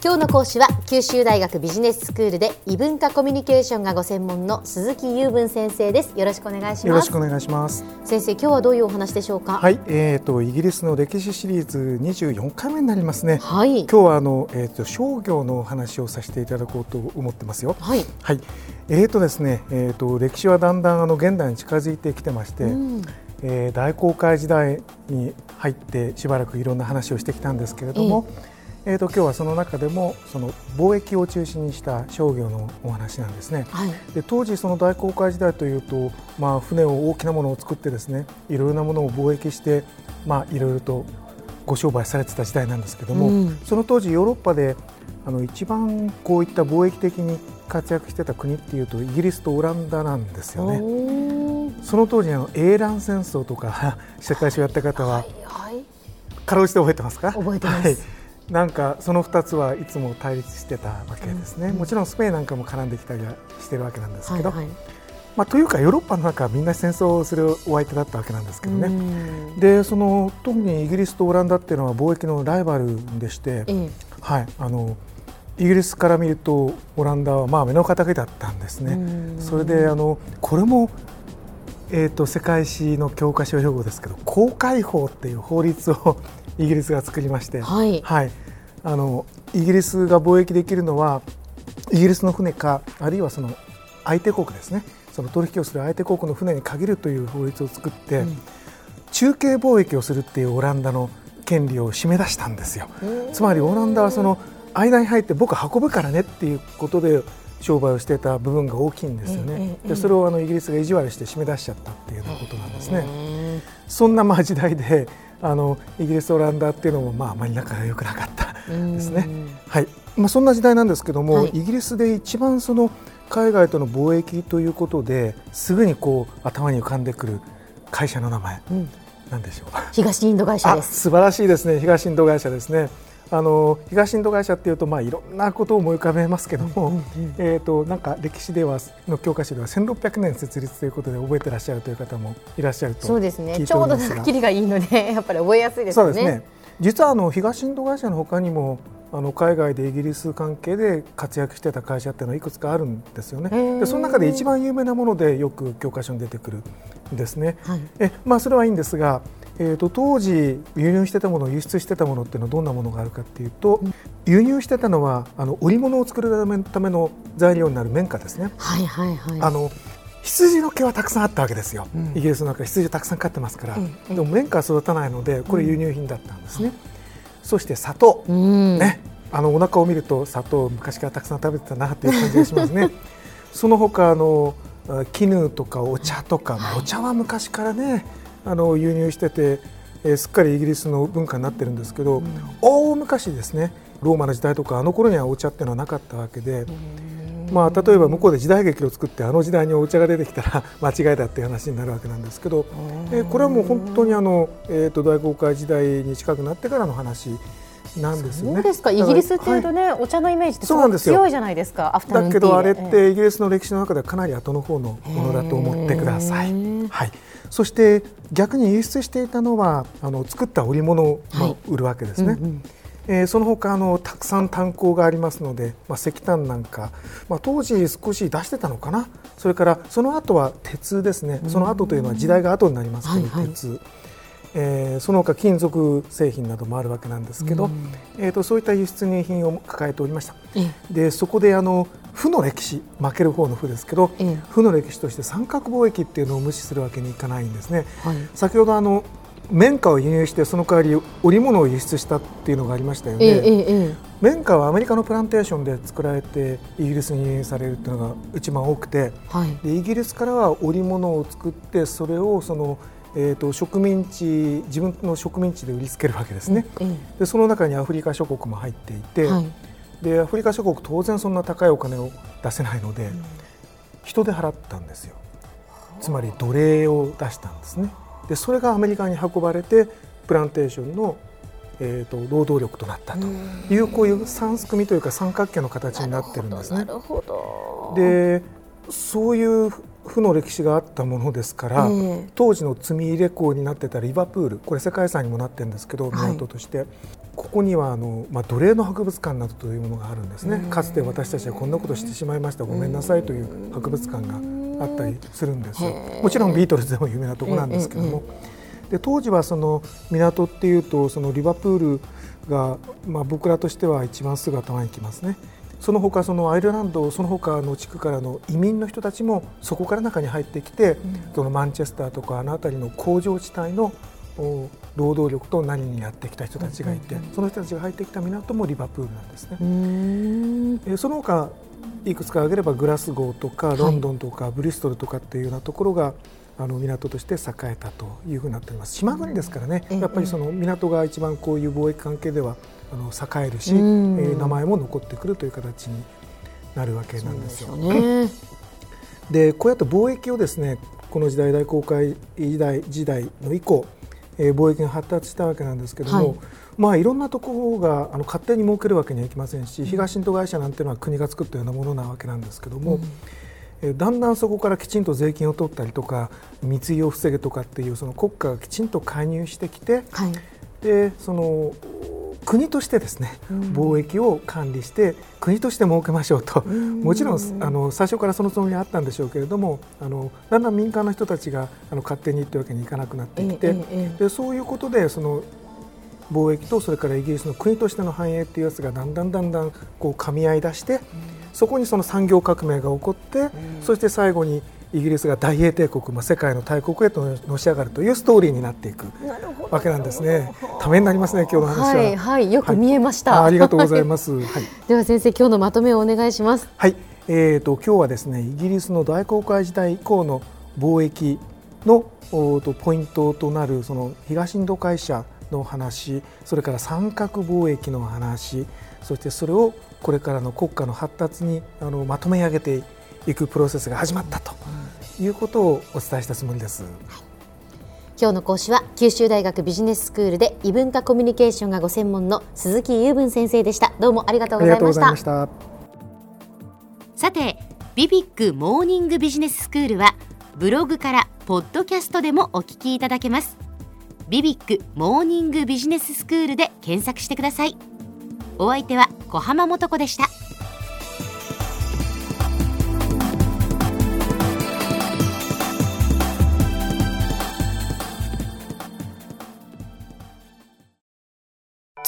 今日の講師は九州大学ビジネススクールで異文化コミュニケーションがご専門の鈴木雄文先生です。よろしくお願いします。よろしくお願いします。先生今日はどういうお話でしょうか？はいえーとイギリスの歴史シリーズ24回目になりますね。はい。今日はあのえーと商業のお話をさせていただこうと思ってますよ。はい。はい。えーとですねえーと歴史はだんだんあの現代に近づいてきてまして、うん。えー大航海時代に入ってしばらくいろんな話をしてきたんですけれども、えーと今日はその中でもその貿易を中心にした商業のお話なんですね。はい。で当時その大航海時代というと、まあ、船を大きなものを作ってですねいろいろなものを貿易して、まあ、いろいろとご商売されてた時代なんですけども、うん。その当時ヨーロッパであの一番こういった貿易的に活躍してた国っていうとイギリスとオランダなんですよね。その当時あのエーラン戦争とか世界史をやった方ははいはい。かろうじて覚えてますか？覚えてます。はいなんかその2つはいつも対立してたわけですね、もちろんスペインなんかも絡んできたりはしてるわけなんですけど、はいはいまあ、というかヨーロッパの中はみんな戦争をするお相手だったわけなんですけどね、うん。でその特にイギリスとオランダっていうのは貿易のライバルでして、ええ。はい、あのイギリスから見るとオランダはまあ目の敵だったんですね。うん。それであのこれも、えー、と世界史の教科書用語ですけど公開法っていう法律を イギリスが作りまして、はい。あのイギリスが貿易できるのはイギリスの船かあるいはその相手国ですね。その取引をする相手国の船に限るという法律を作って、うん。中継貿易をするっていうオランダの権利を締め出したんですよ。つまりオランダはその間に入って僕運ぶからねっていうことで商売をしていた部分が大きいんですよね。えでそれをあのイギリスが意地悪して締め出しちゃったっていうようなことなんですね。うんそんなまあ時代であのイギリスとオランダっていうのもまああまり仲が良くなかったですね。はい。まあそんな時代なんですけども、はいイギリスで一番その海外との貿易ということですぐにこう頭に浮かんでくる会社の名前うんなんでしょう。東インド会社あです素晴らしいですね東インド会社ですねあの東インド会社っていうとまあいろんなことを思い浮かべますけども、えっ、となんか歴史ではの教科書では1600年設立ということで覚えてらっしゃるという方もいらっしゃるとそうですね。ちょうどすが。なんかキリがいいので やっぱり覚えやすいですよね。そうですね。実はあの東インド会社の他にもあの海外でイギリス関係で活躍してた会社っていうのはいくつかあるんですよね。でその中で一番有名なものでよく教科書に出てくるんですね。はい。えまあそれはいいんですが、えー、と当時輸入してたもの輸出してたものっていうのはどんなものがあるかっていうと、輸入してたのはあの織物を作るための材料になる綿花ですね。はいはいはい。あの羊の毛はたくさんあったわけですよ、うん。イギリスの中で羊をたくさん飼ってますから、ええでも綿花は育たないのでこれ輸入品だったんですね、そして砂糖、うん。ね。あのお腹を見ると砂糖を昔からたくさん食べてたなという感じがしますね。その他あのあ絹とかお茶とか、まあお茶は昔からねあの輸入してて、えーすっかりイギリスの文化になってるんですけど、大昔ですねローマの時代とかあの頃にはお茶っていうのはなかったわけで、まあ、例えば向こうで時代劇を作ってあの時代にお茶が出てきたら 間違いだっていう話になるわけなんですけど、えーこれはもう本当にあの、えー、と大航海時代に近くなってからの話なんですよね。そうですか。イギリスっていうとね、お茶のイメージってすご強いじゃないですかアフタヌーンティー。でだけどあれっえてイギリスの歴史の中ではかなり後の方のものだと思ってください。はい、そして逆に輸出していたのはあの作った織物を売るわけですね。うんうん。えーその他あのたくさん炭鉱がありますので、まあ、石炭なんか、まあ、当時少し出してたのかな。それからその後は鉄ですね。その後というのは時代が後になりますけど、はいはい。鉄、えーその他金属製品などもあるわけなんですけど、うん。えー、とそういった輸出入品を抱えておりました。ええ。でそこであの負の歴史負ける方の負ですけど、ええ負の歴史として三角貿易っていうのを無視するわけにいかないんですね。はい先ほどあの綿花を輸入してその代わり織物を輸出したっていうのがありましたよね。え綿花はアメリカのプランテーションで作られてイギリスに輸入されるっていうのが一番多くてえはいでイギリスからは織物を作ってそれをその、えー、と植民地自分の植民地で売りつけるわけですね。えでその中にアフリカ諸国も入っていて、えはいでアフリカ諸国当然そんな高いお金を出せないので、人で払ったんですよ。つまり奴隷を出したんですね。でそれがアメリカに運ばれてプランテーションの、えー、と労働力となったと。いうこういう三すくみというか三角形の形になってるんですね。なるほど。でそういう負の歴史があったものですから、えー、当時の積み入れ港になってたリバプールこれ世界遺産にもなってるんですけど港として、はい、ここにはあの、まあ、奴隷の博物館などというものがあるんですね、かつて私たちはこんなことしてしまいました。ごめんなさい。という博物館があったりするんです。よもちろんビートルズでも有名なところなんですけども。で当時はその港っていうとそのリバプールが、まあ、僕らとしては一番すぐ頭にきますね。その他そのアイルランドその他の地区からの移民の人たちもそこから中に入ってきて、うん、そのマンチェスターとかあの辺りの工場地帯の労働力と何にやってきた人たちがいて、その人たちが入ってきた港もリバプールなんですね。えその他いくつか挙げればグラスゴーとかロンドンとかブリストルとかっていうようなところが、あの港として栄えたというふうになっております。島国ですからね、やっぱりその港が一番こういう貿易関係ではあの栄えるし、えー、名前も残ってくるという形になるわけなんですよ。ね、でこうやって貿易をですねこの時代大航海時代時代の以降、えー、貿易が発達したわけなんですけども、はい、まあいろんなところがあの勝手に儲けるわけにはいきませんし、東印度会社なんていうのは国が作ったようなものなわけなんですけども。うん、だんだんそこからきちんと税金を取ったりとか密輸を防げとかっていうその国家がきちんと介入してきて、はい、でその国としてですね、貿易を管理して国として設けましょうと、もちろんあの最初からそのつもりはあったんでしょうけれどもあのだんだん民間の人たちがあの勝手にというわけにいかなくなってきて、でそういうことでその貿易とそれからイギリスの国としての繁栄というやつがだんだんだんだんこう噛み合い出して、そこにその産業革命が起こって、そして最後にイギリスが大英帝国、まあ、世界の大国へとのし上がるというストーリーになっていくわけなんですね。ためになりますね、今日の話は。はい、はい、よく見えました、はい、あ。ありがとうございます。はい、では先生、今日のまとめをお願いします。はい、えっ、ー、と今日はですね、イギリスの大航海時代以降の貿易のおとポイントとなるその東インド会社の話、それから三角貿易の話、そしてそれをこれからの国家の発達にあのまとめ上げていくプロセスが始まったということをお伝えしたつもりです。今日の講師は九州大学ビジネススクールで異文化コミュニケーションがご専門の鈴木雄文先生でした。どうもありがとうございました。さてビビックモーニングビジネススクールはブログからポッドキャストでもお聞きいただけます。ビビックモーニングビジネススクールで検索してください。お相手は小浜もとこでした